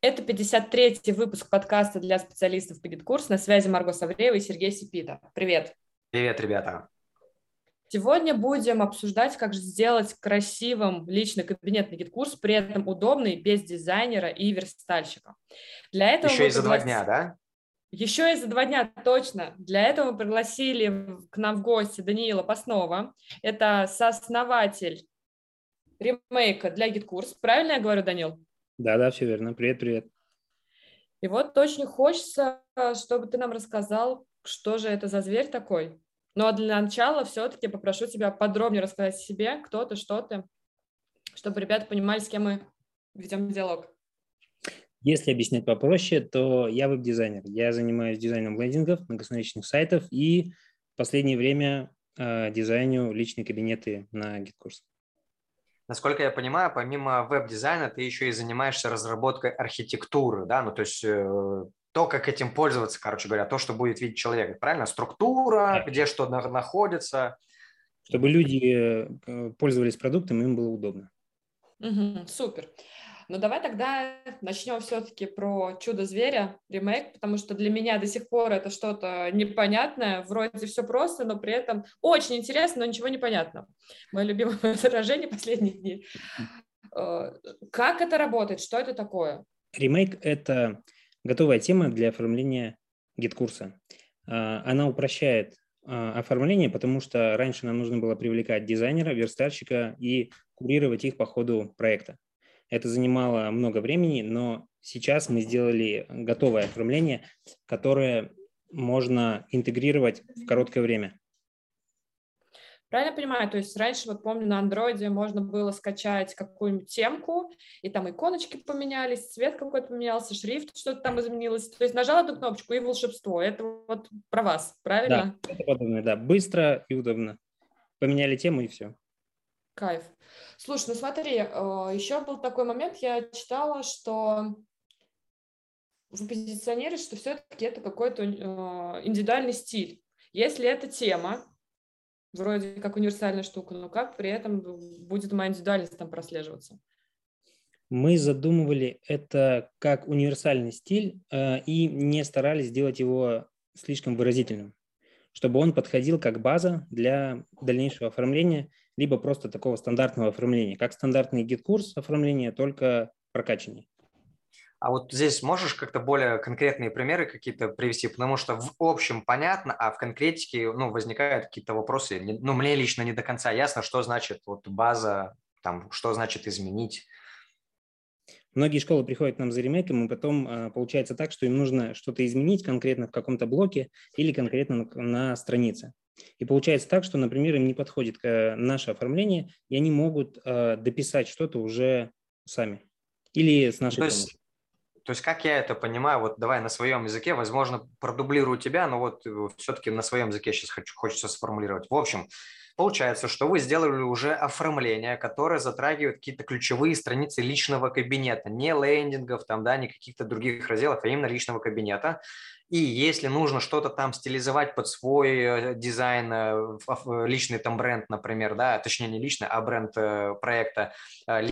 Это 53-й выпуск подкаста для специалистов по GetCourse. На связи Марго Савреева и Сергей Сипита. Привет. Привет, ребята. Сегодня будем обсуждать, как же сделать красивым личный кабинет на GetCourse, при этом удобный, без дизайнера и верстальщика. Для этого Еще и за два дня, да? Еще и за два дня, точно. Для этого мы пригласили к нам в гости Даниила Паснова. Это сооснователь ремейка для гид-курс. Правильно я говорю, Данил? Да-да, все верно. Привет, привет. И вот очень хочется, чтобы ты нам рассказал, что же это за зверь такой. Ну а для начала все-таки попрошу тебя подробнее рассказать о себе, кто ты, что ты, чтобы ребята понимали, с кем мы ведем диалог. Если объяснять попроще, то я веб-дизайнер. Я занимаюсь дизайном лендингов, многостраничных сайтов и в последнее время э, дизайню личные кабинеты на GitKurs. Насколько я понимаю, помимо веб-дизайна ты еще и занимаешься разработкой архитектуры, да, ну то есть э, то, как этим пользоваться, короче говоря, то, что будет видеть человек, правильно? Структура, где что находится. Чтобы люди э, пользовались продуктом, им было удобно. Угу, супер. Но ну, давай тогда начнем все-таки про «Чудо-зверя» ремейк, потому что для меня до сих пор это что-то непонятное, вроде все просто, но при этом очень интересно, но ничего не понятно. Мое любимое выражение последних дней. Э, как это работает? Что это такое? Ремейк – это готовая тема для оформления GetCourse а. Э, она упрощает э, оформление, потому что раньше нам нужно было привлекать дизайнера, верстальщика и курировать их по ходу проекта. Это занимало много времени, но сейчас мы сделали готовое оформление, которое можно интегрировать в короткое время. Правильно понимаю? То есть раньше, вот помню, на андроиде можно было скачать какую-нибудь темку, и там иконочки поменялись, цвет какой-то поменялся, шрифт что-то там изменилось. То есть нажал эту кнопочку и волшебство. Это вот про вас, правильно? Да, это подобное, да. Быстро и удобно. Поменяли тему и все. Кайф. Слушай, ну смотри, э, еще был такой момент, я читала, что вы позиционируете, что все-таки это какой-то э, индивидуальный стиль. Если это тема, вроде как универсальная штука, но как при этом будет моя индивидуальность там прослеживаться? Мы задумывали это как универсальный стиль э, и не старались сделать его слишком выразительным, чтобы он подходил как база для дальнейшего оформления либо просто такого стандартного оформления, как стандартный GetCourse оформления, только прокачаннее. А вот здесь можешь как-то более конкретные примеры какие-то привести, потому что в общем понятно, а в конкретике ну, возникают какие-то вопросы. Ну, мне лично не до конца ясно, что значит вот база, там, что значит изменить. Многие школы приходят к нам за ремейком, и потом а, получается так, что им нужно что-то изменить конкретно в каком-то блоке или конкретно на, на странице. И получается так, что, например, им не подходит наше оформление, и они могут э, дописать что-то уже сами или с нашей то есть, помощью. То есть, как я это понимаю, вот давай на своем языке, возможно, продублирую тебя, но вот э, все-таки на своем языке сейчас хочу, хочется сформулировать. В общем, Получается, что вы сделали уже оформление, которое затрагивает какие-то ключевые страницы личного кабинета, не лендингов, там, да, не каких-то других разделов, а именно личного кабинета. И если нужно что-то там стилизовать под свой э, дизайн, э, личный там бренд, например, да, точнее не личный, а бренд э, проекта,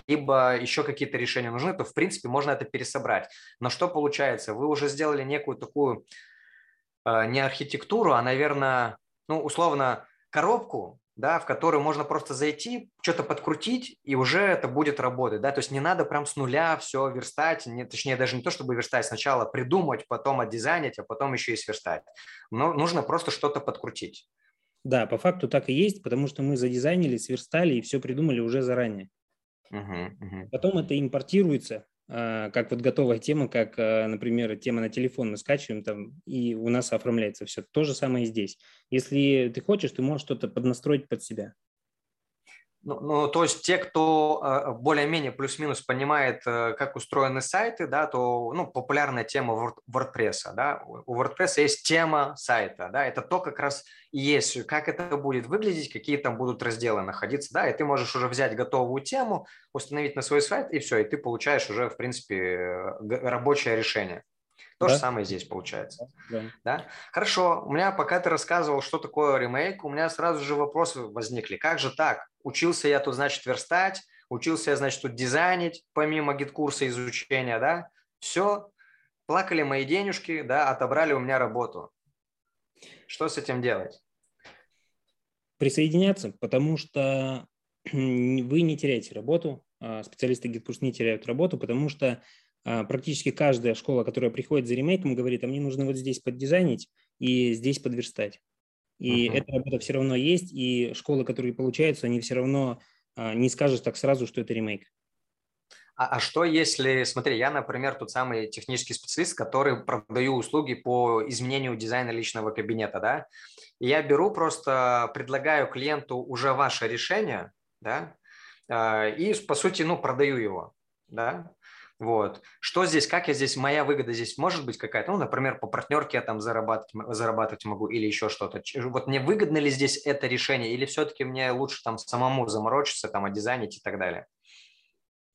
либо еще какие-то решения нужны, то в принципе можно это пересобрать. Но что получается? Вы уже сделали некую такую не архитектуру, а, наверное, ну, условно, коробку, да, в которую можно просто зайти, что-то подкрутить, и уже это будет работать, да, то есть не надо прям с нуля все верстать, не, точнее даже не то, чтобы верстать, сначала придумать, потом отдизайнить, а потом еще и сверстать. Но нужно просто что-то подкрутить. Да, по факту так и есть, потому что мы задизайнили, сверстали и все придумали уже заранее. Угу, угу. Потом это импортируется как вот готовая тема, как, а, например, тема на телефон мы скачиваем там, и у нас оформляется все. То же самое и здесь. Если ты хочешь, ты можешь что-то поднастроить под себя. Ну, ну, то есть те, кто э, более-менее плюс-минус понимает, э, как устроены сайты, да, то ну, популярная тема WordPress. Да, у WordPress есть тема сайта. Да, это то как раз и есть, как это будет выглядеть, какие там будут разделы находиться. Да, и ты можешь уже взять готовую тему, установить на свой сайт, и все, и ты получаешь уже, в принципе, э, рабочее решение. То да? же самое здесь получается. Да. да. Хорошо. У меня, пока ты рассказывал, что такое ремейк, у меня сразу же вопросы возникли. Как же так? Учился я тут, значит, верстать, учился я, значит, тут дизайнить, помимо GetCourse а изучения, да? Все, плакали мои денежки, да, отобрали у меня работу. Что с этим делать? Присоединяться, потому что вы не теряете работу, а специалисты GitKurs не теряют работу, потому что а, практически каждая школа, которая приходит за ремейком, говорит, а мне нужно вот здесь поддизайнить и здесь подверстать. И uh-huh. эта работа все равно есть, и школы, которые получаются, они все равно а, не скажут так сразу, что это ремейк. А, а что если, смотри, я, например, тот самый технический специалист, который продаю услуги по изменению дизайна личного кабинета, да, и я беру просто, предлагаю клиенту уже ваше решение, да, а, и, по сути, ну, продаю его, да, вот. Что здесь, как я здесь, моя выгода здесь может быть какая-то, ну, например, по партнерке я там зарабатывать, зарабатывать могу или еще что-то. Вот мне выгодно ли здесь это решение или все-таки мне лучше там самому заморочиться, там, дизайнить и так далее?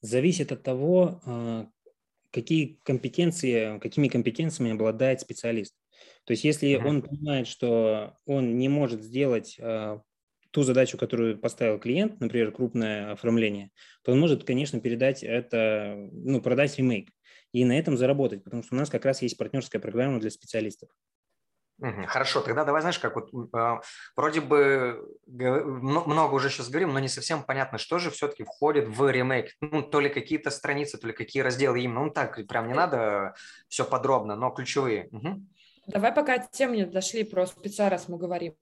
Зависит от того, а, какие компетенции, какими компетенциями обладает специалист. То есть если mm-hmm. он понимает, что он не может сделать а, ту задачу, которую поставил клиент, например, крупное оформление, то он может, конечно, передать это, ну, продать ремейк и на этом заработать, потому что у нас как раз есть партнерская программа для специалистов. Хорошо, тогда давай, знаешь, как вот э, вроде бы много уже сейчас говорим, но не совсем понятно, что же все-таки входит в ремейк. Ну, то ли какие-то страницы, то ли какие разделы именно. Ну, так, прям не надо все подробно, но ключевые. Угу. Давай пока от темы не дошли про спеца, раз мы говорим.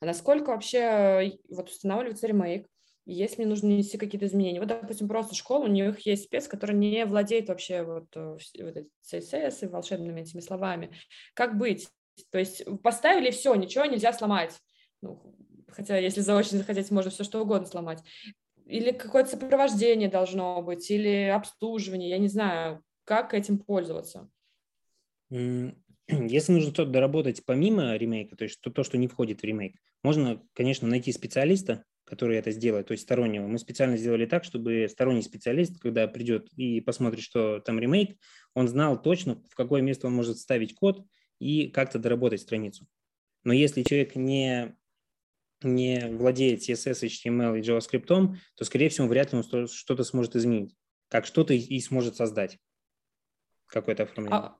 А насколько вообще э, вот устанавливается ремейк? Если мне нужно нести какие-то изменения. Вот, допустим, просто школа, у них есть спец, который не владеет вообще вот, э, вот CSS и волшебными этими словами. Как быть? То есть поставили все, ничего нельзя сломать. Ну, хотя если заочно захотеть, можно все что угодно сломать. Или какое-то сопровождение должно быть, или обслуживание, я не знаю, как этим пользоваться. Если нужно что-то доработать помимо ремейка, то есть то, то, что не входит в ремейк, можно, конечно, найти специалиста, который это сделает, то есть стороннего. Мы специально сделали так, чтобы сторонний специалист, когда придет и посмотрит, что там ремейк, он знал точно, в какое место он может ставить код и как-то доработать страницу. Но если человек не, не владеет CSS, HTML и JavaScript, то, скорее всего, вряд ли он что-то сможет изменить, как что-то и сможет создать какое-то оформление. А,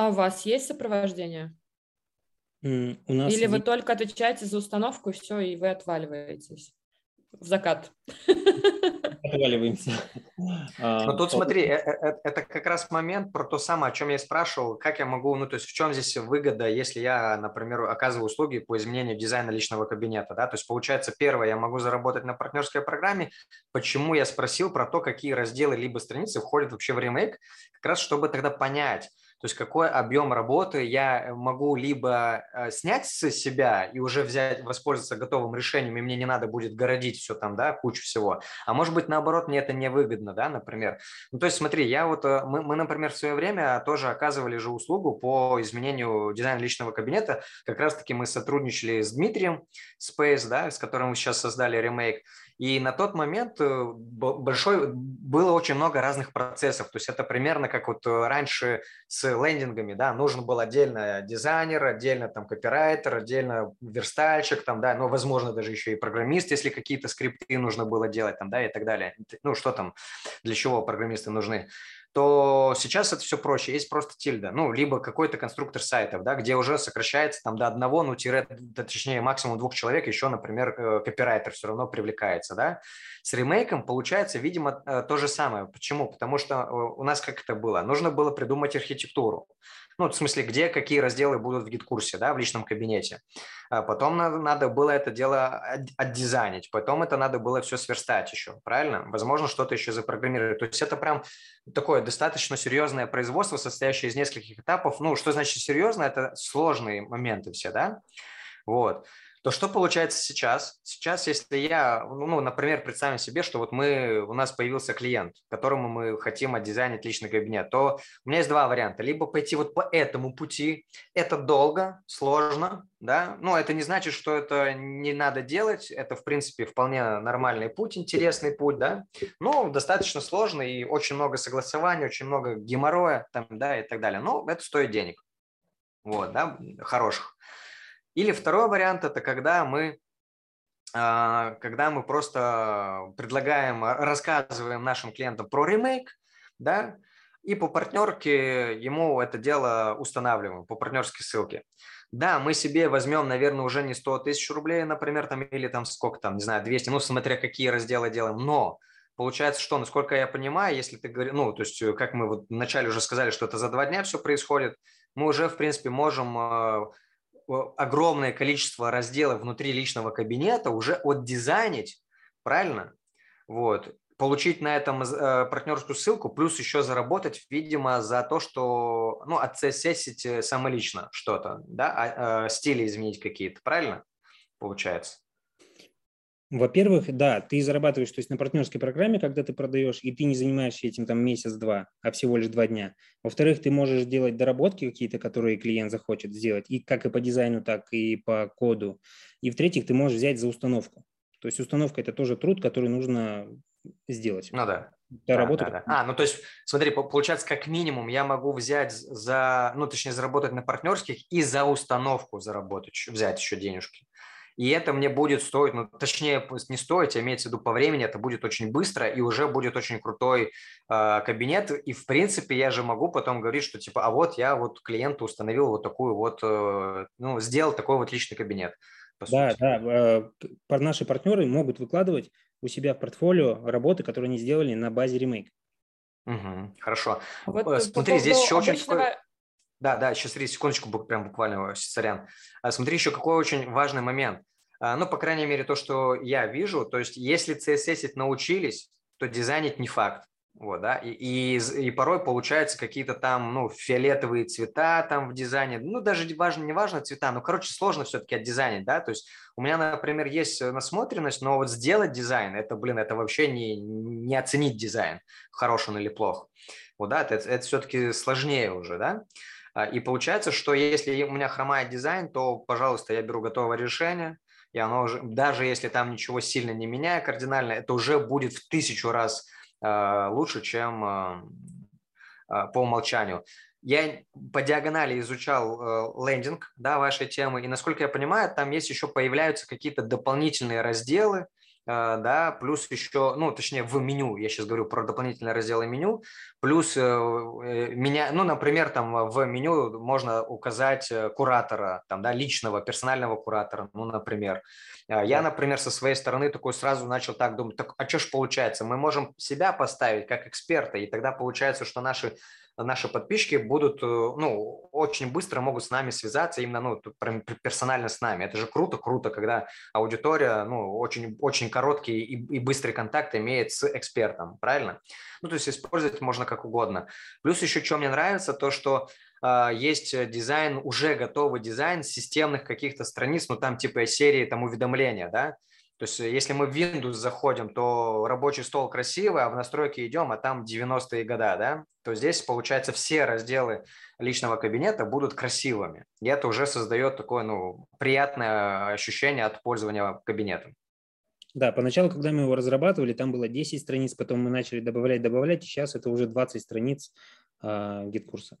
а у вас есть сопровождение? Mm, у нас Или вы только отвечаете за установку, и все, и вы отваливаетесь в закат? Отваливаемся. А, Но тут смотри, э, э, э, это как раз момент про то самое, о чем я спрашивал, как я могу, ну то есть в чем здесь выгода, если я, например, оказываю услуги по изменению дизайна личного кабинета, да, то есть получается первое, я могу заработать на партнерской программе, почему я спросил про то, какие разделы либо страницы входят вообще в ремейк, как раз чтобы тогда понять, то есть какой объем работы я могу либо э, снять с себя и уже взять, воспользоваться готовым решением, и мне не надо будет городить все там, да, кучу всего. А может быть, наоборот, мне это невыгодно, да, например. Ну, то есть смотри, я вот, э, мы, мы, например, в свое время тоже оказывали же услугу по изменению дизайна личного кабинета. Как раз-таки мы сотрудничали с Дмитрием Space, да, с которым мы сейчас создали ремейк. И на тот момент э, большой, было очень много разных процессов. То есть это примерно как вот э, раньше с лендингами, да, нужен был отдельно дизайнер, отдельно там копирайтер, отдельно верстальщик, там, да, ну, возможно, даже еще и программист, если какие-то скрипты нужно было делать, там, да, и так далее. Ну, что там, для чего программисты нужны то сейчас это все проще. Есть просто тильда, ну, либо какой-то конструктор сайтов, да, где уже сокращается там до одного, ну, тире, точнее, максимум двух человек, еще, например, э, копирайтер все равно привлекается, да. С ремейком получается, видимо, э, то же самое. Почему? Потому что э, у нас как это было? Нужно было придумать архитектуру. Ну, в смысле, где какие разделы будут в гид-курсе, да, в личном кабинете. А потом надо, надо было это дело отдизайнить, потом это надо было все сверстать еще, правильно? Возможно, что-то еще запрограммировать. То есть это прям такое достаточно серьезное производство, состоящее из нескольких этапов. Ну, что значит серьезно? Это сложные моменты все, да? Вот то что получается сейчас? Сейчас, если я, ну, например, представим себе, что вот мы, у нас появился клиент, которому мы хотим отдизайнить личный кабинет, то у меня есть два варианта. Либо пойти вот по этому пути. Это долго, сложно, да, но это не значит, что это не надо делать. Это, в принципе, вполне нормальный путь, интересный путь, да, но достаточно сложный и очень много согласований, очень много геморроя там, да, и так далее. Но это стоит денег, вот, да, хороших. Или второй вариант – это когда мы а, когда мы просто предлагаем, рассказываем нашим клиентам про ремейк, да, и по партнерке ему это дело устанавливаем, по партнерской ссылке. Да, мы себе возьмем, наверное, уже не 100 тысяч рублей, например, там, или там сколько там, не знаю, 200, ну, смотря какие разделы делаем, но получается, что, насколько я понимаю, если ты говоришь, ну, то есть, как мы вот вначале уже сказали, что это за два дня все происходит, мы уже, в принципе, можем э, огромное количество разделов внутри личного кабинета уже отдизайнить, правильно? Вот получить на этом э, партнерскую ссылку, плюс еще заработать, видимо, за то, что, ну, отсессить самолично что-то, да, а, э, стили изменить какие-то, правильно получается? Во-первых, да, ты зарабатываешь, то есть на партнерской программе, когда ты продаешь, и ты не занимаешься этим там месяц-два, а всего лишь два дня. Во-вторых, ты можешь делать доработки какие-то, которые клиент захочет сделать, и как и по дизайну, так и по коду. И в-третьих, ты можешь взять за установку. То есть установка – это тоже труд, который нужно сделать. Ну да. Да, работу. Да, да. А, ну то есть, смотри, получается, как минимум я могу взять за, ну точнее, заработать на партнерских и за установку заработать, взять еще денежки. И это мне будет стоить, ну, точнее, не стоить, а имеется в виду по времени, это будет очень быстро, и уже будет очень крутой э, кабинет. И, в принципе, я же могу потом говорить, что, типа, а вот я вот клиенту установил вот такую вот, э, ну, сделал такой вот личный кабинет. Да, сути. да, э, наши партнеры могут выкладывать у себя в портфолио работы, которые они сделали на базе ремейк. Угу, хорошо. Вот э, Смотри, здесь еще обычного... очень такой... Да, да, сейчас, смотри, секундочку, прям буквально, сорян. А, смотри, еще какой очень важный момент. А, ну, по крайней мере, то, что я вижу, то есть если CSS научились, то дизайнить не факт. Вот, да, и, и, и порой получаются какие-то там, ну, фиолетовые цвета там в дизайне, ну, даже важно, не важно цвета, но, короче, сложно все-таки отдизайнить, да, то есть у меня, например, есть насмотренность, но вот сделать дизайн, это, блин, это вообще не, не оценить дизайн, хорош он или плох, вот, да, это, это все-таки сложнее уже, да, и получается, что если у меня хромает дизайн, то, пожалуйста, я беру готовое решение, и оно уже, даже если там ничего сильно не меняя кардинально, это уже будет в тысячу раз Э, лучше, чем э, э, по умолчанию. Я по диагонали изучал лендинг да, вашей темы, и, насколько я понимаю, там есть еще появляются какие-то дополнительные разделы, да, плюс еще, ну, точнее, в меню, я сейчас говорю про дополнительные разделы меню, плюс меня, ну, например, там в меню можно указать куратора, там, да, личного, персонального куратора, ну, например, а, я, например, со своей стороны такой сразу начал так думать, так, а что ж получается, мы можем себя поставить как эксперта, и тогда получается, что наши наши подписчики будут, э, ну, очень быстро могут с нами связаться, именно, ну, персонально с нами. Это же круто, круто, когда аудитория, ну, очень, очень короткий и, и быстрый контакт имеет с экспертом, правильно? Ну, то есть использовать можно как угодно. Плюс еще, что мне нравится, то, что а, есть дизайн, уже готовый дизайн системных каких-то страниц, ну там типа серии там уведомления, да, то есть э, если мы в Windows заходим, то рабочий стол красивый, а в настройки идем, а там 90-е года, да, то здесь, получается, все разделы личного кабинета будут красивыми. И это уже создает такое, ну, приятное ощущение от пользования кабинетом. Да, поначалу, когда мы его разрабатывали, там было 10 страниц, потом мы начали добавлять, добавлять, и сейчас это уже 20 страниц э, GetCourse а.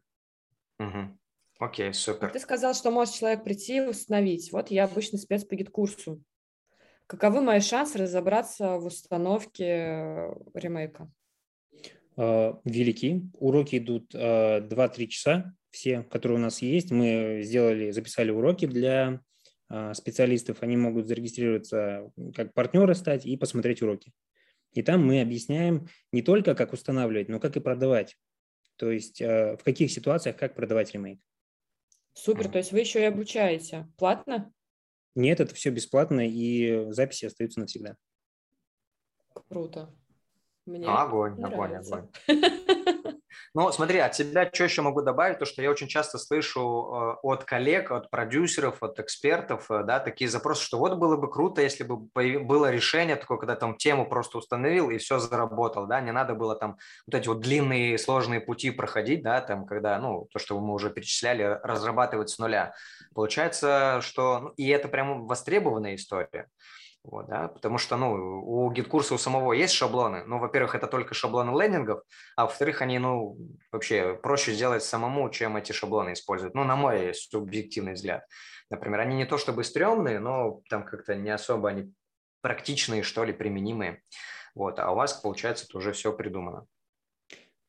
Угу. Окей, супер. Ты сказал, что может человек прийти и установить. Вот я обычно спец по GetCourse у. Каковы мои шансы разобраться в установке э, ремейка? А, велики. Уроки идут 2-3 а, часа, все, которые у нас есть. Мы сделали, записали уроки для специалистов. Они могут зарегистрироваться, как партнеры стать и посмотреть уроки. И там мы объясняем не только, как устанавливать, но как и продавать. То есть э, в каких ситуациях как продавать ремейк. Супер, то есть вы еще и обучаете. Платно? Нет, это все бесплатно, и записи остаются навсегда. Круто. Мне огонь, нравится. огонь, огонь. Ну, смотри, от себя что еще могу добавить, то, что я очень часто слышу э, от коллег, от продюсеров, от экспертов, э, да, такие запросы, что вот было бы круто, если бы было решение такое, когда там тему просто установил и все заработал, да, не надо было там вот эти вот длинные сложные пути проходить, да, там, когда, ну, то, что мы уже перечисляли, разрабатывать с нуля. Получается, что, ну, и это прям востребованная история. Вот, да, потому что ну, у геткурса у самого есть шаблоны. Ну, во-первых, это только шаблоны лендингов, а во-вторых, они ну, вообще проще сделать самому, чем эти шаблоны использовать. Ну, на мой субъективный взгляд. Например, они не то чтобы стрёмные, но там как-то не особо они практичные, что ли, применимые. Вот, а у вас, получается, это уже все придумано.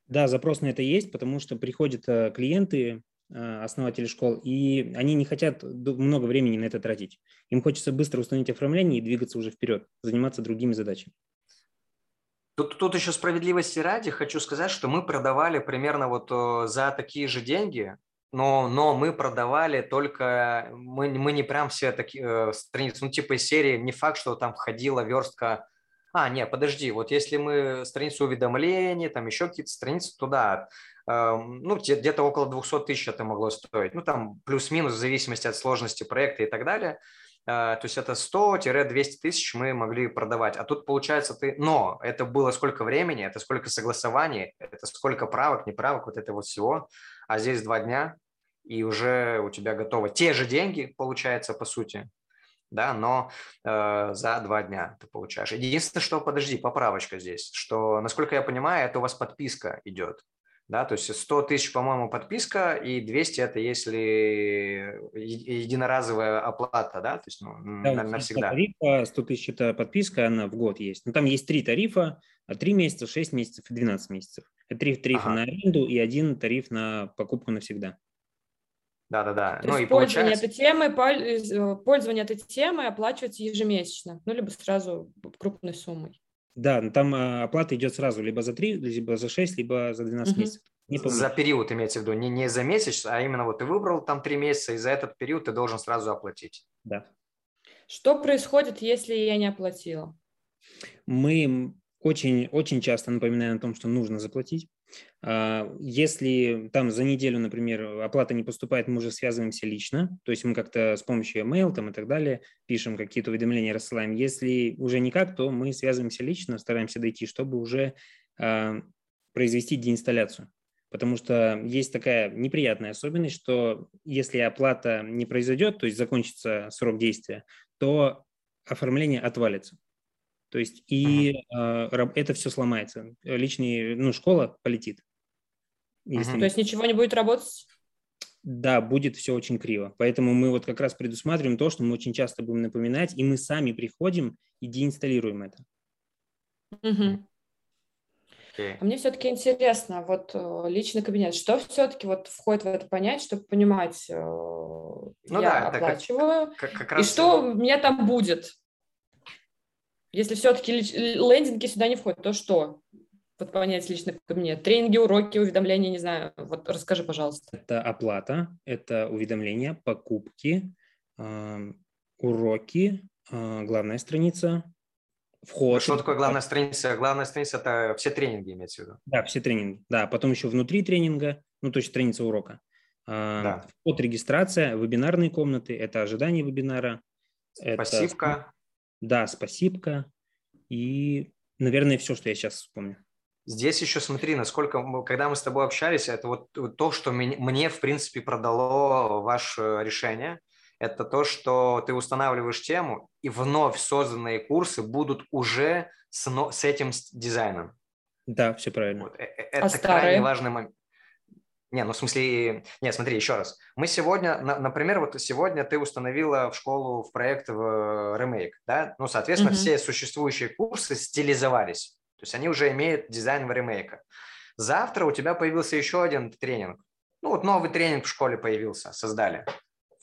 Да, запрос на это есть, потому что приходят э, клиенты, основатели школ, и они не хотят много времени на это тратить. Им хочется быстро установить оформление и двигаться уже вперед, заниматься другими задачами. Тут, тут еще справедливости ради хочу сказать, что мы продавали примерно вот э, за такие же деньги, но, но мы продавали только, мы, мы не прям все такие э, страницы, ну типа из серии, не факт, что там входила верстка, а, не, подожди, вот если мы страницу уведомлений, там еще какие-то страницы, туда, э, ну где-то около 200 тысяч это могло стоить, ну там плюс-минус в зависимости от сложности проекта и так далее – а, то есть это 100-200 тысяч мы могли продавать. А тут получается ты... Но это было сколько времени, это сколько согласований, это сколько правок, неправок, вот это вот всего. А здесь два дня, и уже у тебя готово. Те же деньги, получается, по сути, да, но э, за два дня ты получаешь. Единственное, что, подожди, поправочка здесь, что, насколько я понимаю, это у вас подписка идет да, то есть 100 тысяч, по-моему, подписка, и 200 – это если единоразовая оплата, да, то есть ну, да, навсегда. Тарифа, 100 тысяч – это подписка, она в год есть. Но там есть три тарифа, 3 месяца, 6 месяцев и 12 месяцев. Это три тарифа ага. на аренду и один тариф на покупку навсегда. Да-да-да. То ну, есть и пользование получается... этой темой, э, пользование этой темой оплачивается ежемесячно, ну, либо сразу крупной суммой. Да, там а, оплата идет сразу либо за 3, либо за 6, либо за 12 угу. месяцев. Не за период имеется в виду, не, не за месяц, а именно вот ты выбрал там 3 месяца, и за этот период ты должен сразу оплатить. Да. Что происходит, если я не оплатила? Мы очень, очень часто напоминаем о том, что нужно заплатить. А, если там за неделю, например, оплата не поступает, мы уже связываемся лично, то есть мы как-то с помощью email там и так далее пишем какие-то уведомления, рассылаем. Если уже никак, то мы связываемся лично, стараемся дойти, чтобы уже а, произвести деинсталляцию. Потому что есть такая неприятная особенность, что если оплата не произойдет, то есть закончится срок действия, то оформление отвалится. То есть и э, это все сломается. Личный, ну, школа полетит. Если... То есть ничего не будет работать? Да, будет все очень криво. Поэтому мы вот как раз предусматриваем то, что мы очень часто будем напоминать, и мы сами приходим и деинсталируем это. Угу. Okay. А мне все-таки интересно, вот э, личный кабинет, что все-таки вот входит в это понять, чтобы понимать, э, ну, я да, оплачиваю, как, как, как и что у меня там будет? Если все-таки лендинги сюда не входят, то что? Вот понять личный кабинет. Тренинги, уроки, уведомления, не знаю. Вот расскажи, пожалуйста. Это оплата, это уведомления, покупки, э, уроки, э, главная страница, вход. Что такое главная страница? Главная страница – это все тренинги, имеется в виду? Да, все тренинги. Да, потом еще внутри тренинга, ну, то есть страница урока. Э, да. Вход, регистрация, вебинарные комнаты – это ожидание вебинара. Пассивка. Да, спасибо. И, наверное, все, что я сейчас вспомню. Здесь еще смотри, насколько, когда мы с тобой общались, это вот то, что мне, в принципе, продало ваше решение, это то, что ты устанавливаешь тему, и вновь созданные курсы будут уже с, с этим дизайном. Да, все правильно. Вот. Э, э, это а крайне старые? важный момент. Не, ну в смысле, не, смотри, еще раз. Мы сегодня, например, вот сегодня ты установила в школу в проект в Remake, да? Ну, соответственно, mm-hmm. все существующие курсы стилизовались. То есть они уже имеют дизайн в ремейка. Завтра у тебя появился еще один тренинг. Ну, вот новый тренинг в школе появился, создали.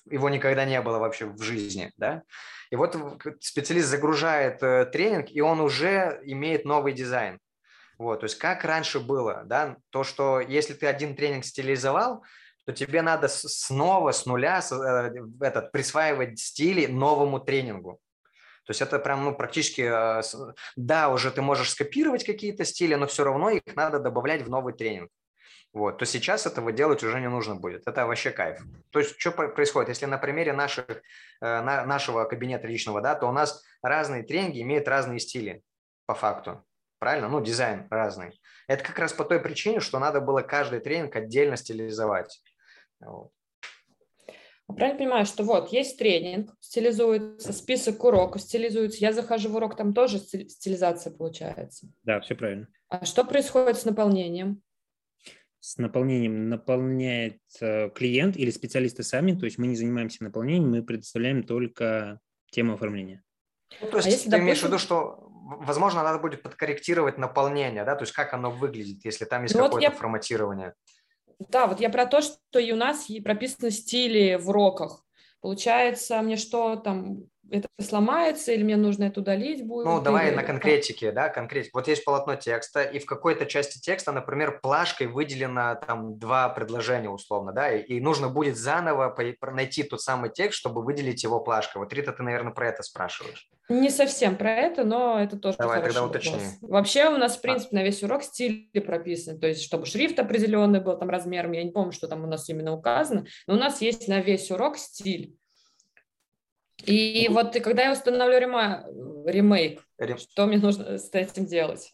Его никогда не было вообще в жизни, да? И вот специалист загружает э, тренинг, и он уже имеет новый дизайн. Вот, то есть как раньше было, да, то, что если ты один тренинг стилизовал, то тебе надо снова с нуля э, этот, присваивать стили новому тренингу. То есть это прям ну, практически, э, да, уже ты можешь скопировать какие-то стили, но все равно их надо добавлять в новый тренинг. Вот, то сейчас этого делать уже не нужно будет. Это вообще кайф. То есть что происходит? Если на примере наших, э, нашего кабинета личного, да, то у нас разные тренинги имеют разные стили по факту правильно? Ну, дизайн разный. Это как раз по той причине, что надо было каждый тренинг отдельно стилизовать. Вот. А правильно понимаю, что вот есть тренинг, стилизуется, список уроков стилизуется, я захожу в урок, там тоже стилизация получается. Да, все правильно. А что происходит с наполнением? С наполнением наполняет э, клиент или специалисты сами, то есть мы не занимаемся наполнением, мы предоставляем только тему оформления. Ну, то есть а если, ты допустим... имеешь в виду, что возможно, надо будет подкорректировать наполнение, да, то есть как оно выглядит, если там есть ну, какое-то вот я... форматирование. Да, вот я про то, что и у нас прописаны стили в уроках. Получается, мне что там это сломается, или мне нужно это удалить будет? Ну, давай или... на конкретике, да, конкретик. Вот есть полотно текста, и в какой-то части текста, например, плашкой выделено там два предложения условно, да, и, и нужно будет заново найти тот самый текст, чтобы выделить его плашкой. Вот, Рита, ты, наверное, про это спрашиваешь. Не совсем про это, но это тоже Давай, тогда уточни. Вопрос. Вообще у нас, в а. принципе, на весь урок стили прописаны, то есть чтобы шрифт определенный был там размером, я не помню, что там у нас именно указано, но у нас есть на весь урок стиль. И вот и когда я установлю рема... ремейк, Рем... что мне нужно с этим делать?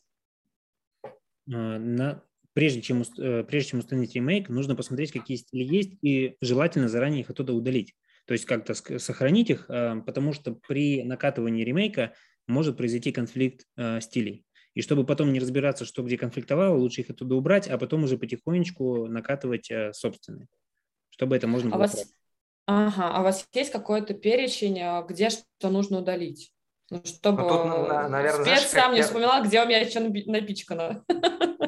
А, на... Прежде, чем, э, прежде чем установить ремейк, нужно посмотреть, какие стили есть, и желательно заранее их оттуда удалить. То есть как-то сохранить их, а, потому что при накатывании ремейка может произойти конфликт а, стилей. И чтобы потом не разбираться, что где конфликтовало, лучше их оттуда убрать, а потом уже потихонечку накатывать собственные, чтобы это можно было. А вас, Ага, а у вас есть какой-то перечень, а, где что нужно удалить? Ну, чтобы ну, тут, наверное, спец знаешь, сам не я... вспоминал, где у меня что напичкано.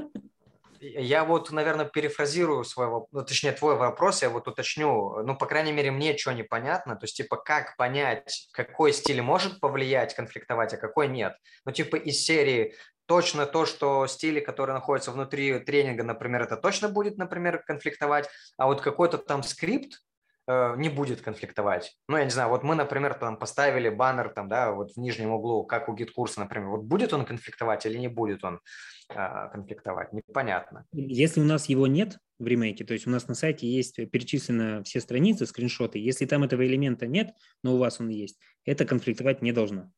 Я вот, наверное, перефразирую свой, ну, точнее, твой вопрос, я вот уточню, ну, по крайней мере, мне что непонятно, то есть, типа, как понять, какой стиль может повлиять, конфликтовать, а какой нет. Ну, типа, из серии точно то, что стили, которые находятся внутри тренинга, например, это точно будет, например, конфликтовать, а вот какой-то там скрипт, не будет конфликтовать. Ну, я не знаю, вот мы, например, там поставили баннер там, да, вот в нижнем углу, как у геткурса, например, вот будет он конфликтовать или не будет он а, конфликтовать, непонятно. Если у нас его нет в ремейке, то есть у нас на сайте есть перечислены все страницы, скриншоты, если там этого элемента нет, но у вас он есть, это конфликтовать не должно.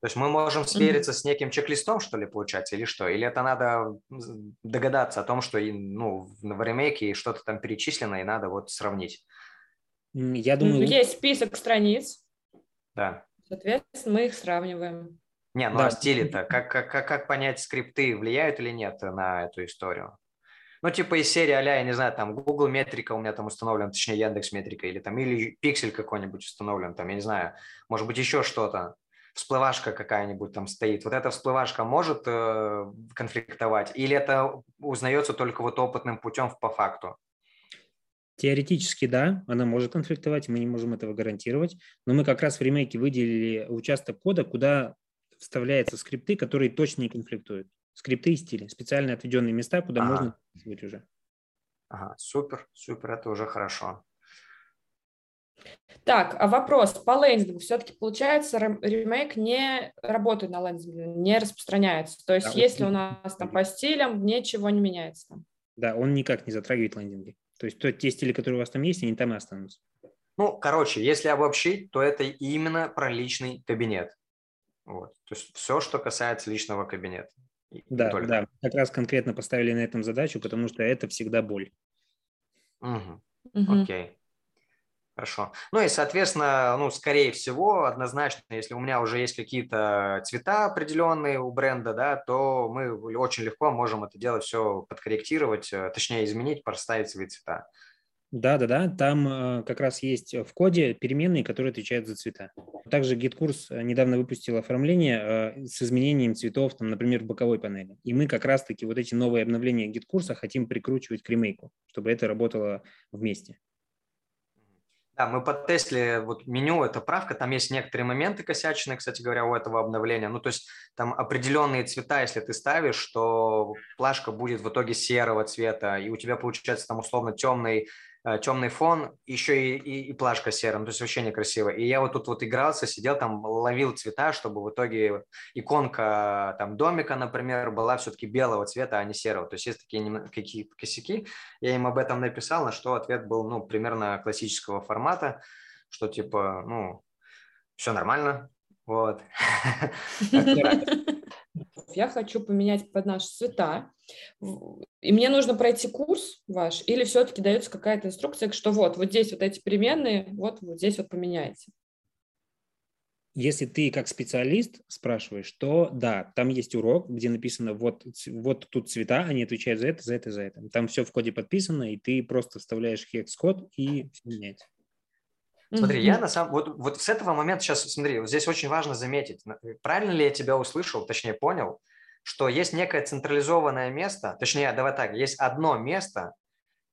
То есть мы можем свериться mm-hmm. с неким чек-листом, что ли, получается, или что? Или это надо догадаться о том, что ну, в ремейке что-то там перечислено, и надо вот сравнить? Я думаю... Есть список страниц. Да. Соответственно, мы их сравниваем. Не, ну да. а стили-то, как, как, как, как понять, скрипты влияют или нет на эту историю? Ну, типа из серии а я не знаю, там Google метрика у меня там установлен, точнее Яндекс метрика, или там, или пиксель какой-нибудь установлен, там, я не знаю, может быть, еще что-то. Всплывашка какая-нибудь там стоит. Вот эта всплывашка может э, конфликтовать, или это узнается только вот опытным путем по факту? Теоретически, да, она может конфликтовать, мы не можем этого гарантировать, но мы как раз в ремейке выделили участок кода, куда вставляются скрипты, которые точно не конфликтуют. Скрипты и стили, специально отведенные места, куда ага. можно записывать уже. Ага, супер, супер, это уже хорошо. Так, а вопрос по лендингу. Все-таки получается, ремейк не работает на лендинге, не распространяется. То есть, да, если у нас там по стилям, ничего не меняется. Да, он никак не затрагивает лендинги. То есть то, те стили, которые у вас там есть, они там и останутся. Ну, короче, если обобщить, то это именно про личный кабинет. Вот. То есть все, что касается личного кабинета. Да, только. да, как раз конкретно поставили на этом задачу, потому что это всегда боль. Угу. Угу. Окей. Хорошо. Ну и, соответственно, ну, скорее всего, однозначно, если у меня уже есть какие-то цвета определенные у бренда, да, то мы очень легко можем это дело все подкорректировать, э, точнее изменить, проставить свои цвета. Да, да, да. Там э, как раз есть в коде переменные, которые отвечают за цвета. Также GitKurs э, недавно выпустил оформление с изменением цветов, там, например, в боковой панели. И мы как раз-таки вот эти новые обновления GitKurs хотим прикручивать к ремейку, чтобы это работало вместе. Да, мы потестили вот меню, это правка, там есть некоторые моменты косячные, кстати говоря, у этого обновления. Ну, то есть там определенные цвета, если ты ставишь, что плашка будет в итоге серого цвета, и у тебя получается там условно темный темный фон, еще и, и, и плашка серым, то есть вообще некрасиво. И я вот тут вот игрался, сидел там, ловил цвета, чтобы в итоге иконка там домика, например, была все-таки белого цвета, а не серого. То есть есть такие какие-то косяки. Я им об этом написал, на что ответ был, ну, примерно классического формата, что типа, ну, все нормально, вот. Я хочу поменять под наши цвета. И мне нужно пройти курс ваш, или все-таки дается какая-то инструкция, что вот, вот здесь вот эти переменные, вот, вот здесь вот поменяйте. Если ты как специалист спрашиваешь, то да, там есть урок, где написано вот, вот тут цвета, они отвечают за это, за это, за это. Там все в коде подписано, и ты просто вставляешь хекс-код и все меняется. Смотри, я на самом... Вот, вот с этого момента сейчас, смотри, вот здесь очень важно заметить, правильно ли я тебя услышал, точнее понял, что есть некое централизованное место, точнее, давай так, есть одно место,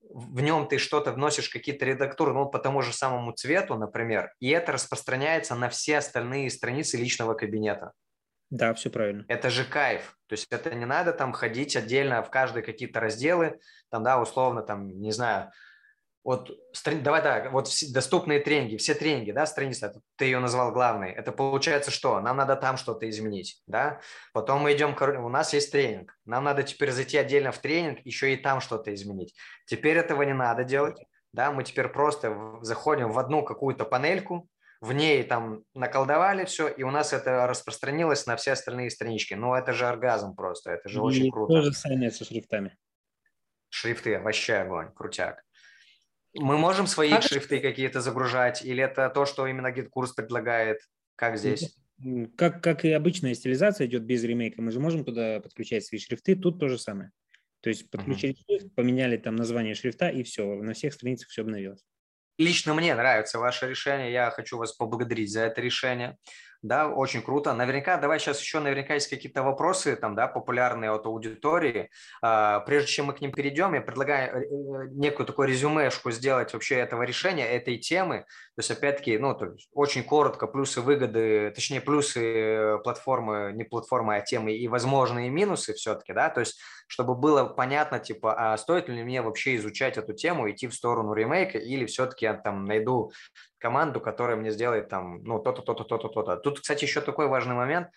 в нем ты что-то вносишь, какие-то редактуры, ну, по тому же самому цвету, например, и это распространяется на все остальные страницы личного кабинета. Да, все правильно. Это же кайф. То есть это не надо там ходить отдельно в каждые какие-то разделы, там, да, условно, там, не знаю, вот, давай так, вот доступные тренинги, все тренинги, да, страница, ты ее назвал главной, это получается что? Нам надо там что-то изменить, да? Потом мы идем, у нас есть тренинг, нам надо теперь зайти отдельно в тренинг, еще и там что-то изменить. Теперь этого не надо делать, да, мы теперь просто заходим в одну какую-то панельку, в ней там наколдовали все, и у нас это распространилось на все остальные странички. Ну, это же оргазм просто, это же и очень круто. то же самое со шрифтами. Шрифты, вообще огонь, крутяк. Мы можем свои как... шрифты какие-то загружать, или это то, что именно геткурс предлагает? Как здесь? Как, как и обычная стилизация идет без ремейка, мы же можем туда подключать свои шрифты, тут то же самое. То есть подключили uh-huh. шрифт, поменяли там название шрифта, и все, на всех страницах все обновилось. Лично мне нравится ваше решение, я хочу вас поблагодарить за это решение да, очень круто. Наверняка, давай сейчас еще наверняка есть какие-то вопросы, там, да, популярные от аудитории. А, прежде чем мы к ним перейдем, я предлагаю э, э, некую такую резюмешку сделать вообще этого решения, этой темы. То есть, опять-таки, ну, то есть, очень коротко, плюсы, выгоды, точнее, плюсы платформы, не платформы, а темы и возможные минусы все-таки, да, то есть, чтобы было понятно, типа, а стоит ли мне вообще изучать эту тему, идти в сторону ремейка, или все-таки я там найду команду, которая мне сделает там, ну, то-то, то-то, то-то, то-то. Тут, кстати, еще такой важный момент,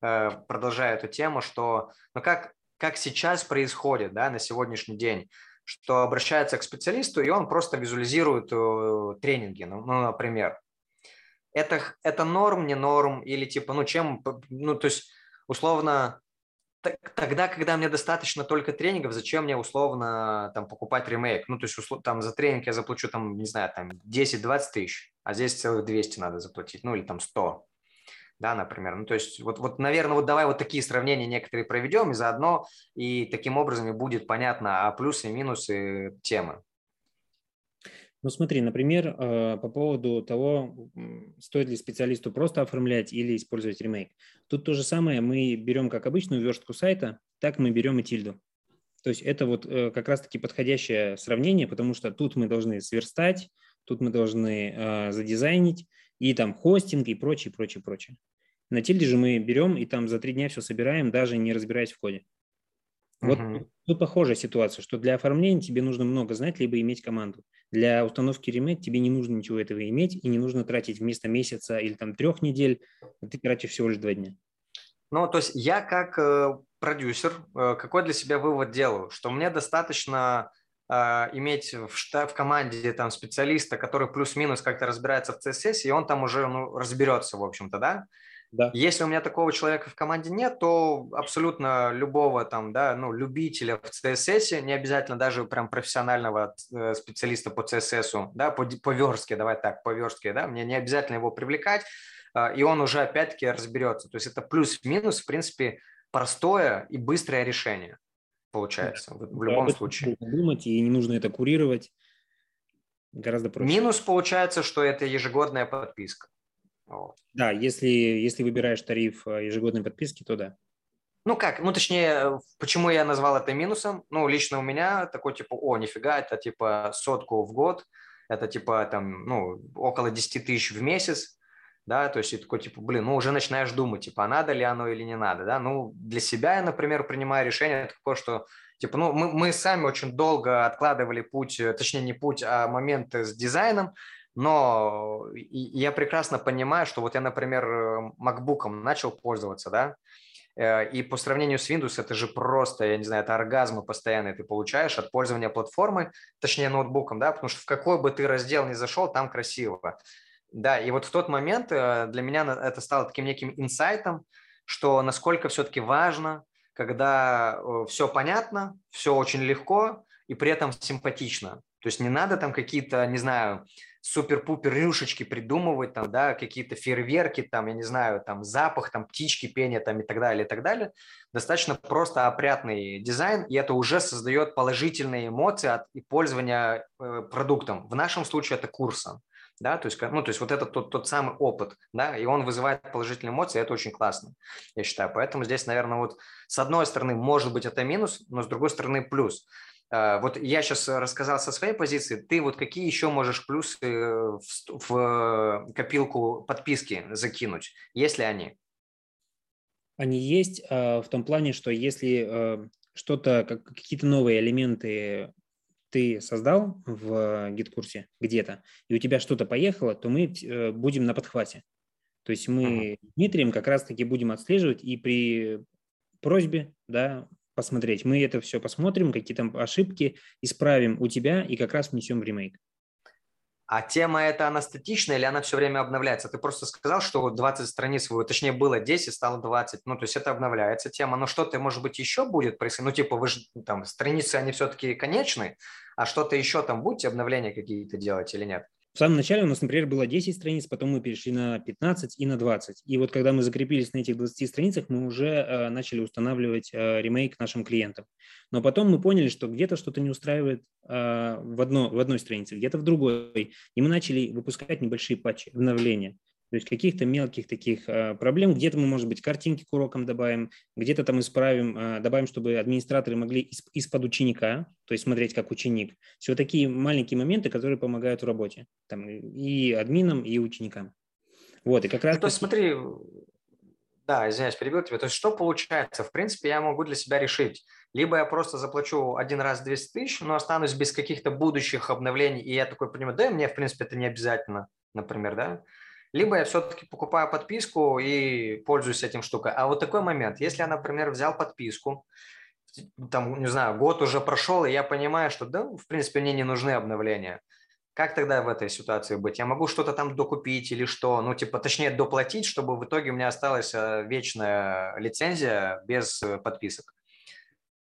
э, продолжая эту тему, что, ну, как, как сейчас происходит, да, на сегодняшний день, что обращается к специалисту, и он просто визуализирует э, тренинги, ну, ну, например. Это, это норм, не норм, или типа, ну, чем, ну, то есть, условно, тогда, когда мне достаточно только тренингов, зачем мне условно там покупать ремейк? Ну, то есть услов, там за тренинг я заплачу там, не знаю, там 10-20 тысяч, а здесь целых 200 надо заплатить, ну или там 100, да, например. Ну, то есть вот, вот, наверное, вот давай вот такие сравнения некоторые проведем и заодно, и таким образом и будет понятно, а плюсы и минусы темы. Ну смотри, например, э, по поводу того, стоит ли специалисту просто оформлять или использовать ремейк. Тут то же самое, мы берем как обычную верстку сайта, так мы берем и тильду. То есть это вот э, как раз-таки подходящее сравнение, потому что тут мы должны сверстать, тут мы должны э, задизайнить, и там хостинг и прочее, прочее, прочее. На тильде же мы берем и там за три дня все собираем, даже не разбираясь в коде. Вот тут похожая ситуация, что для оформления тебе нужно много знать, либо иметь команду. Для установки ремейк тебе не нужно ничего этого иметь, и не нужно тратить вместо месяца или там трех недель, ты тратишь всего лишь два дня. Ну, то есть я как э, продюсер, э, какой для себя вывод делаю, что мне достаточно э, иметь в, штаб, в команде там специалиста, который плюс-минус как-то разбирается в CSS, и он там уже ну, разберется, в общем-то, да? Да. Если у меня такого человека в команде нет, то абсолютно любого там, да, ну, любителя в CSS, не обязательно даже прям профессионального э, специалиста по CSS, да, по, по верстке, давай так, по верстке, да, мне не обязательно его привлекать, а, и он уже опять-таки разберется. То есть это плюс-минус, в принципе, простое и быстрое решение получается в, в любом случае. Думать и не нужно это курировать. Гораздо проще. Минус получается, что это ежегодная подписка. Да, если, если выбираешь тариф э, ежегодной подписки, то да. Ну как, ну точнее, почему я назвал это минусом? Ну, лично у меня такой типа, о, нифига, это типа сотку в год, это типа там, ну, около 10 тысяч в месяц, да, то есть и такой типа, блин, ну уже начинаешь думать, типа, а надо ли оно или не надо, да, ну для себя я, например, принимаю решение такое, что типа, ну мы, мы сами очень долго откладывали путь, э, точнее не путь, а момент с дизайном, но я прекрасно понимаю, что вот я, например, MacBook начал пользоваться, да, э, и по сравнению с Windows это же просто, я не знаю, это оргазмы постоянные ты получаешь от пользования платформой, точнее ноутбуком, да, потому что в какой бы ты раздел ни зашел, там красиво. Да, и вот в тот момент э, для меня это стало таким неким инсайтом, что насколько все-таки важно, когда э, все понятно, все очень легко и при этом симпатично. То есть не надо там какие-то, не знаю, супер-пупер рюшечки придумывать, там, да, какие-то фейерверки, там, я не знаю, там, запах, там, птички, пение, там, и так далее, и так далее. Достаточно просто опрятный дизайн, и это уже создает положительные эмоции от пользования э, продуктом. В нашем случае это курсом. да, то есть, ну, то есть вот это тот, тот самый опыт, да, и он вызывает положительные эмоции, это очень классно, я считаю. Поэтому здесь, наверное, вот с одной стороны, может быть, это минус, но с другой стороны, плюс. А, вот я сейчас рассказал со своей позиции, ты вот какие еще можешь плюсы в, в копилку подписки закинуть, если они? Они есть а, в том плане, что если что-то, какие-то новые элементы ты создал в гид-курсе где-то, и у тебя что-то поехало, то мы э, будем на подхвате. То есть мы с Дмитрием как раз-таки будем отслеживать и при просьбе, да, посмотреть. Мы это все посмотрим, какие там ошибки исправим у тебя и как раз внесем ремейк. А тема эта, она статичная или она все время обновляется? Ты просто сказал, что 20 страниц, точнее было 10, стало 20. Ну, то есть это обновляется тема. Но что-то, может быть, еще будет происходить? Ну, типа, вы же там, страницы, они все-таки конечны, а что-то еще там будете обновления какие-то делать или нет? В самом начале у нас, например, было 10 страниц, потом мы перешли на 15 и на 20. И вот когда мы закрепились на этих 20 страницах, мы уже э, начали устанавливать э, ремейк нашим клиентам. Но потом мы поняли, что где-то что-то не устраивает э, в, одно, в одной странице, где-то в другой. И мы начали выпускать небольшие патчи, обновления. То есть каких-то мелких таких а, проблем. Где-то мы, может быть, картинки к урокам добавим, где-то там исправим, а, добавим, чтобы администраторы могли из-под ученика, то есть смотреть как ученик. Все такие маленькие моменты, которые помогают в работе. Там и админам, и ученикам. Вот, и как раз... Ну, то есть смотри, да, извиняюсь, перебил тебя. То есть что получается? В принципе, я могу для себя решить. Либо я просто заплачу один раз 200 тысяч, но останусь без каких-то будущих обновлений, и я такой понимаю, да, мне, в принципе, это не обязательно, например, да либо я все-таки покупаю подписку и пользуюсь этим штукой. А вот такой момент, если я, например, взял подписку, там, не знаю, год уже прошел, и я понимаю, что, да, в принципе, мне не нужны обновления. Как тогда в этой ситуации быть? Я могу что-то там докупить или что? Ну, типа, точнее, доплатить, чтобы в итоге у меня осталась э, вечная лицензия без э, подписок.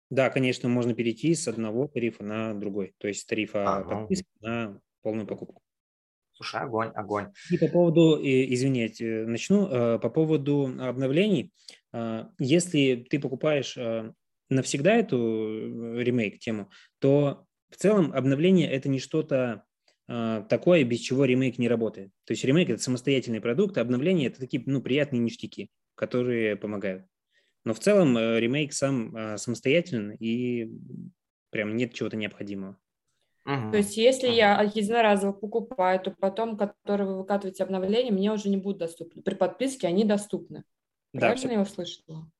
Да, конечно, можно перейти с одного тарифа на другой. То есть тарифа ага. подписки на полную покупку. Слушай, огонь, огонь. И по поводу, извините, начну, э, по поводу обновлений. Э, если ты покупаешь э, навсегда эту ремейк тему, то в целом обновление это не что-то такое, без чего ремейк не работает. То есть ремейк это самостоятельный продукт, а обновление это такие ну, приятные ништяки, которые помогают. Но в целом ремейк сам самостоятельный и прям нет чего-то необходимого. Угу. То есть, если я единоразово покупаю, то потом, которые вы выкатываете обновления, мне уже не будут доступны. При подписке они доступны. Да, Правильно все... я услышала?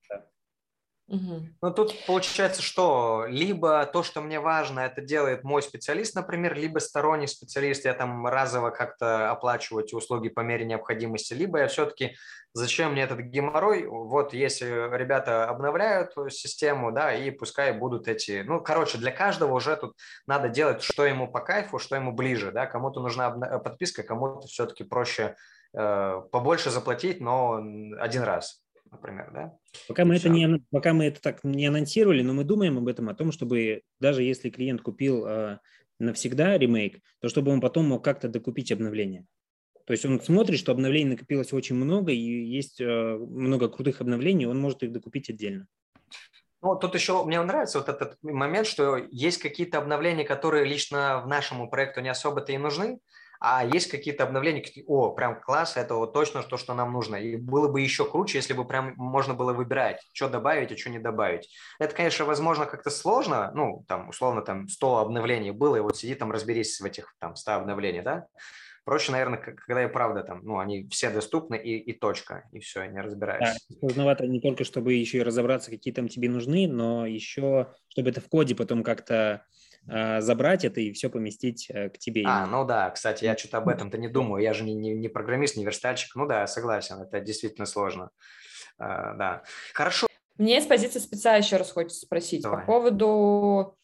Угу. Ну, тут получается, что либо то, что мне важно, это делает мой специалист, например, либо сторонний специалист, я там разово как-то оплачиваю эти услуги по мере необходимости, либо я все-таки зачем мне этот геморрой? Вот если ребята обновляют систему, да, и пускай будут эти, ну, короче, для каждого уже тут надо делать, что ему по кайфу, что ему ближе, да, кому-то нужна подписка, кому-то все-таки проще э, побольше заплатить, но один раз например, да? Пока мы, это не, пока мы это так не анонсировали, но мы думаем об этом, о том, чтобы даже если клиент купил э, навсегда ремейк, то чтобы он потом мог как-то докупить обновление. То есть он смотрит, что обновлений накопилось очень много, и есть э, много крутых обновлений, он может их докупить отдельно. Ну, тут еще мне нравится вот этот момент, что есть какие-то обновления, которые лично в нашему проекту не особо-то и нужны, а есть какие-то обновления, о, прям класс, это вот точно то, что нам нужно. И было бы еще круче, если бы прям можно было выбирать, что добавить, а что не добавить. Это, конечно, возможно, как-то сложно, ну, там, условно, там 100 обновлений было, и вот сиди там, разберись в этих там 100 обновлений, да, Проще, наверное, когда и правда там, ну, они все доступны и, и точка, и все, не разбираешься. Да, сложновато не только, чтобы еще и разобраться, какие там тебе нужны, но еще, чтобы это в коде потом как-то забрать это и все поместить э, к тебе. А, ну да, кстати, я что-то об этом-то не думаю, я же не, не, не программист, не верстальщик. Ну да, согласен, это действительно сложно. Э, да, хорошо. Мне с позиции спеца еще раз хочется спросить Давай. по поводу...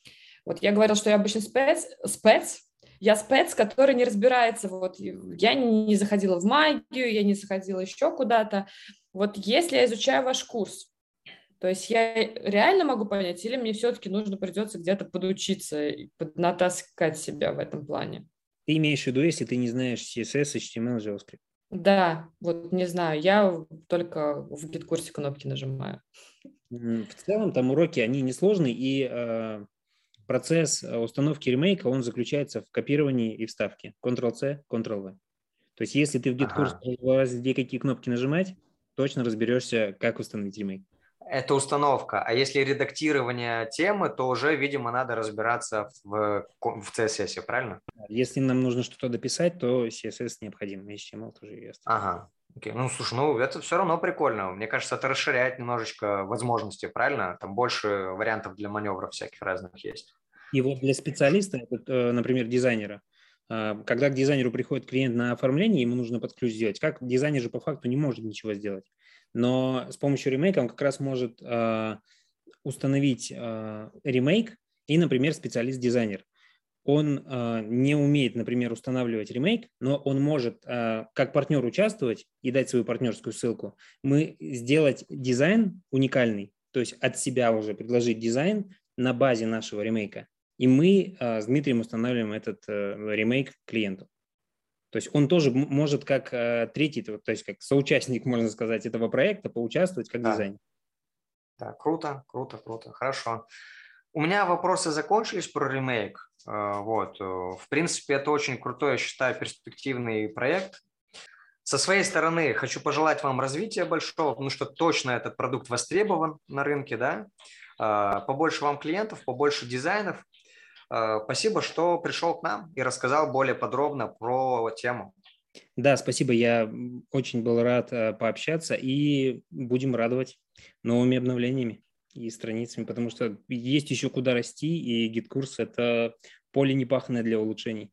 Вот я говорила, что я обычно спец, спец я спец, который не разбирается. Вот я не заходила в магию, я не заходила еще куда-то. Вот если я изучаю ваш курс, то есть я реально могу понять, или мне все-таки нужно придется где-то подучиться, натаскать себя в этом плане? Ты имеешь в виду, если ты не знаешь CSS, HTML, JavaScript? Да, вот не знаю, я только в гид-курсе кнопки нажимаю. В целом там уроки, они несложные, и э, процесс э, установки ремейка, он заключается в копировании и вставке. Ctrl-C, Ctrl-V. То есть если ты в GitKurs ага. где какие кнопки нажимать, точно разберешься, как установить ремейк. Это установка. А если редактирование темы, то уже, видимо, надо разбираться в, в CSS, правильно? Если нам нужно что-то дописать, то CSS необходим, HTML тоже ясно. Ага. Окей. Ну, слушай, ну это все равно прикольно. Мне кажется, это расширяет немножечко возможности, правильно? Там больше вариантов для маневров всяких разных есть. И вот для специалиста, э, например, дизайнера, э, когда к дизайнеру приходит клиент на оформление, ему нужно под ключ сделать. Как дизайнер же по факту не может ничего сделать но с помощью ремейка он как раз может э, установить э, ремейк и, например, специалист-дизайнер. Он э, не умеет, например, устанавливать ремейк, но он может э, как партнер участвовать и дать свою партнерскую ссылку. Мы сделать дизайн уникальный, то есть от себя уже предложить дизайн на базе нашего ремейка. И мы э, с Дмитрием устанавливаем этот э, ремейк клиенту. То есть он тоже может как э, третий, то есть как соучастник, можно сказать, этого проекта поучаствовать как да. дизайнер. Да, круто, круто, круто, хорошо. У меня вопросы закончились про ремейк. Э, вот, э, в принципе, это очень крутой, я считаю, перспективный проект. Со своей стороны хочу пожелать вам развития большого, потому что точно этот продукт востребован на рынке, да. Побольше вам клиентов, побольше дизайнов, спасибо, что пришел к нам и рассказал более подробно про тему. Да, спасибо. Я очень был рад э, пообщаться и будем радовать новыми обновлениями и страницами, потому что есть еще куда расти, и геткурс – это поле непаханное для улучшений.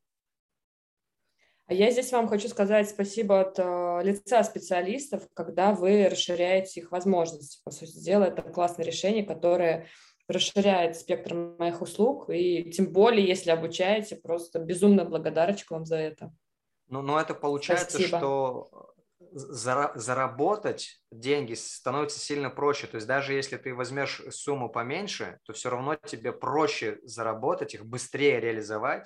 А я здесь вам хочу сказать спасибо от э, лица специалистов, когда вы расширяете их возможности. По сути дела, это классное решение, которое расширяет спектр моих услуг, и тем более, если обучаете, просто безумно благодарочка вам за это. Ну, но это получается, Спасибо. что заработать деньги становится сильно проще. То есть даже если ты возьмешь сумму поменьше, то все равно тебе проще заработать их, быстрее реализовать.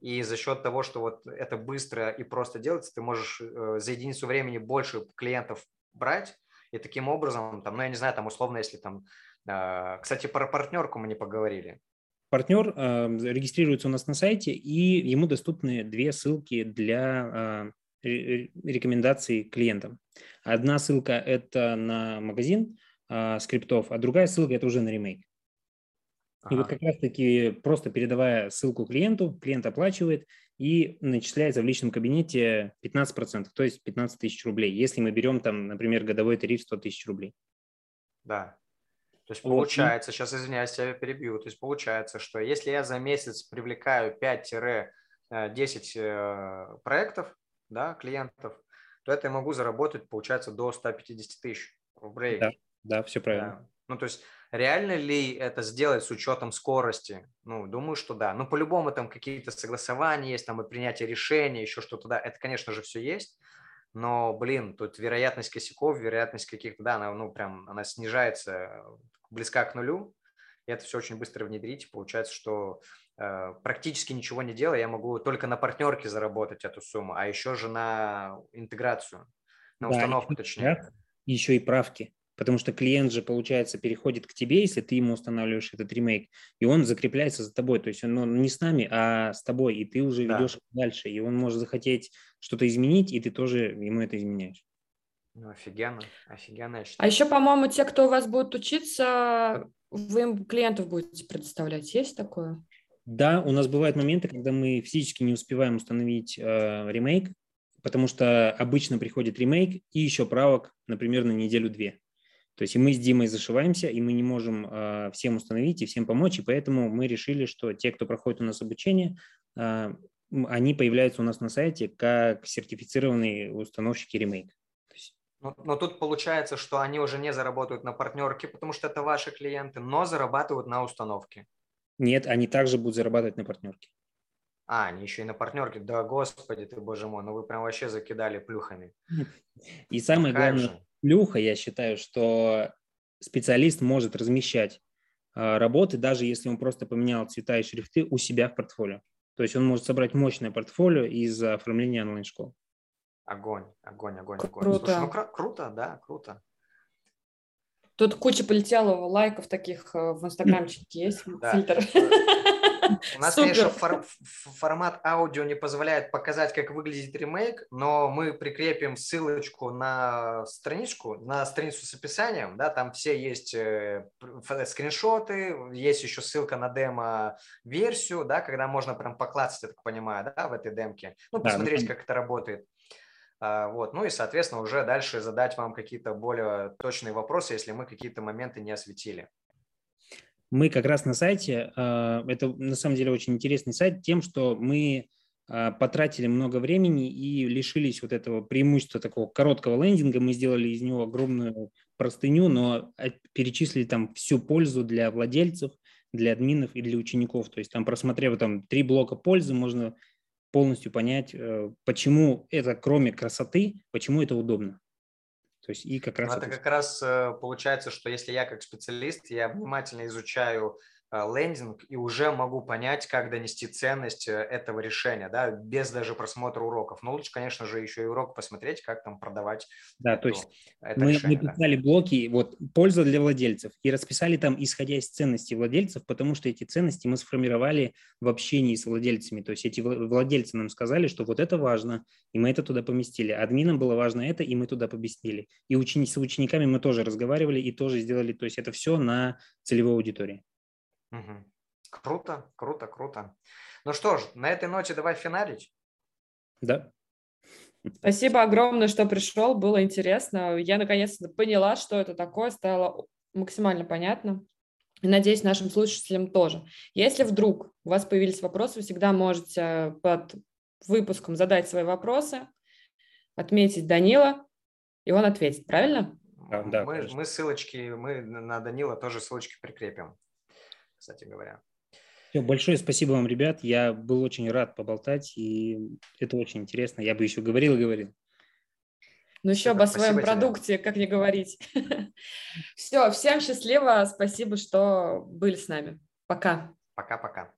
И за счет того, что вот это быстро и просто делается, ты можешь э, за единицу времени больше клиентов брать, и таким образом, там, ну, я не знаю, там, условно, если там кстати, про партнерку мы не поговорили. Партнер э, регистрируется у нас на сайте, и ему доступны две ссылки для э, рекомендаций клиентам. Одна ссылка – это на магазин скриптов, а другая ссылка – это уже на ремейк. И вот как раз-таки просто передавая ссылку клиенту, клиент оплачивает и начисляется в личном кабинете 15%, то есть 15 тысяч рублей, если мы берем там, например, годовой тариф 100 тысяч рублей. Да, то есть получается, вот. сейчас извиняюсь, я перебью, то есть получается, что если я за месяц привлекаю 5-10 э, проектов, да, клиентов, то это я могу заработать, получается, до 150 тысяч рублей. Да, да, все правильно. Да. Ну, то есть реально ли это сделать с учетом скорости? Ну, думаю, что да. Ну, по-любому там какие-то согласования есть, там и принятие решения, еще что-то, да, это, конечно же, все есть но, блин, тут вероятность косяков, вероятность каких-то, да, она, ну, прям, она снижается близка к нулю, и это все очень быстро внедрить. Получается, что э, практически ничего не делая, я могу только на партнерке заработать эту сумму, а еще же на интеграцию, на да, установку, точнее. Еще и правки. Потому что клиент же, получается, переходит к тебе, если ты ему устанавливаешь этот ремейк, и он закрепляется за тобой. То есть он ну, не с нами, а с тобой, и ты уже да. ведешь дальше. И он может захотеть что-то изменить, и ты тоже ему это изменяешь. Ну, офигенно, офигенно. Я а еще, по-моему, те, кто у вас будет учиться, вы им клиентов будете предоставлять. Есть такое? Да, у нас бывают моменты, когда мы физически не успеваем установить э, ремейк, потому что обычно приходит ремейк и еще правок, например, на неделю-две. То есть и мы с Димой зашиваемся, и мы не можем э, всем установить и всем помочь, и поэтому мы решили, что те, кто проходит у нас обучение, э, они появляются у нас на сайте как сертифицированные установщики ремейк. Но, но тут получается, что они уже не заработают на партнерке, потому что это ваши клиенты, но зарабатывают на установке. Нет, они также будут зарабатывать на партнерке. А, они еще и на партнерке. Да, господи ты, боже мой, ну вы прям вообще закидали плюхами. И самое главное, же? Плюха, я считаю, что специалист может размещать а, работы, даже если он просто поменял цвета и шрифты у себя в портфолио. То есть он может собрать мощное портфолио из оформления онлайн-школ. Огонь, огонь, огонь, огонь. Круто. Слушай, ну кру- круто, да, круто. Тут куча полетела лайков таких э, в инстаграмчике есть, да. фильтр. У нас, конечно, фор- формат аудио не позволяет показать, как выглядит ремейк, но мы прикрепим ссылочку на страничку, на страницу с описанием, да, там все есть э, скриншоты, есть еще ссылка на демо-версию, да, когда можно прям поклацать, я так понимаю, да, в этой демке, ну, посмотреть, да, как это работает. А, вот. Ну и, соответственно, уже дальше задать вам какие-то более точные вопросы, если мы какие-то моменты не осветили. Мы как раз на сайте, а, это на самом деле очень интересный сайт тем, что мы а, потратили много времени и лишились вот этого преимущества такого короткого лендинга. Мы сделали из него огромную простыню, но перечислили там всю пользу для владельцев, для админов и для учеников. То есть там, просмотрев там три блока пользы, можно полностью понять, э, почему это, кроме красоты, почему это удобно. То есть и как раз... Ну, это, как раз э, получается, что если я как специалист, я внимательно изучаю лендинг и уже могу понять, как донести ценность э, этого решения, да, без даже просмотра уроков. Но лучше, конечно же, еще и урок посмотреть, как там продавать. Да, эту, то есть это мы, решение, мы писали да. блоки, вот польза для владельцев и расписали там, исходя из ценностей владельцев, потому что эти ценности мы сформировали в общении с владельцами. То есть эти владельцы нам сказали, что вот это важно, и мы это туда поместили. Админам было важно это, и мы туда поместили. И учени, с учениками мы тоже разговаривали и тоже сделали, то есть это все на целевой аудитории. Угу. Круто, круто, круто. Ну что ж, на этой ноте давай финалить. Да. Спасибо огромное, что пришел, было интересно. Я наконец-то поняла, что это такое, стало максимально понятно. И надеюсь, нашим слушателям тоже. Если вдруг у вас появились вопросы, вы всегда можете под выпуском задать свои вопросы, отметить Данила, и он ответит, правильно? Да, да, мы, мы ссылочки, мы на Данила тоже ссылочки прикрепим кстати говоря. Все, большое спасибо вам, ребят. Я был очень рад поболтать, и это очень интересно. Я бы еще говорил и говорил. Ну, еще об о своем продукте, тебе. как не говорить. Все, всем счастливо. Спасибо, что были с нами. Пока. Пока-пока.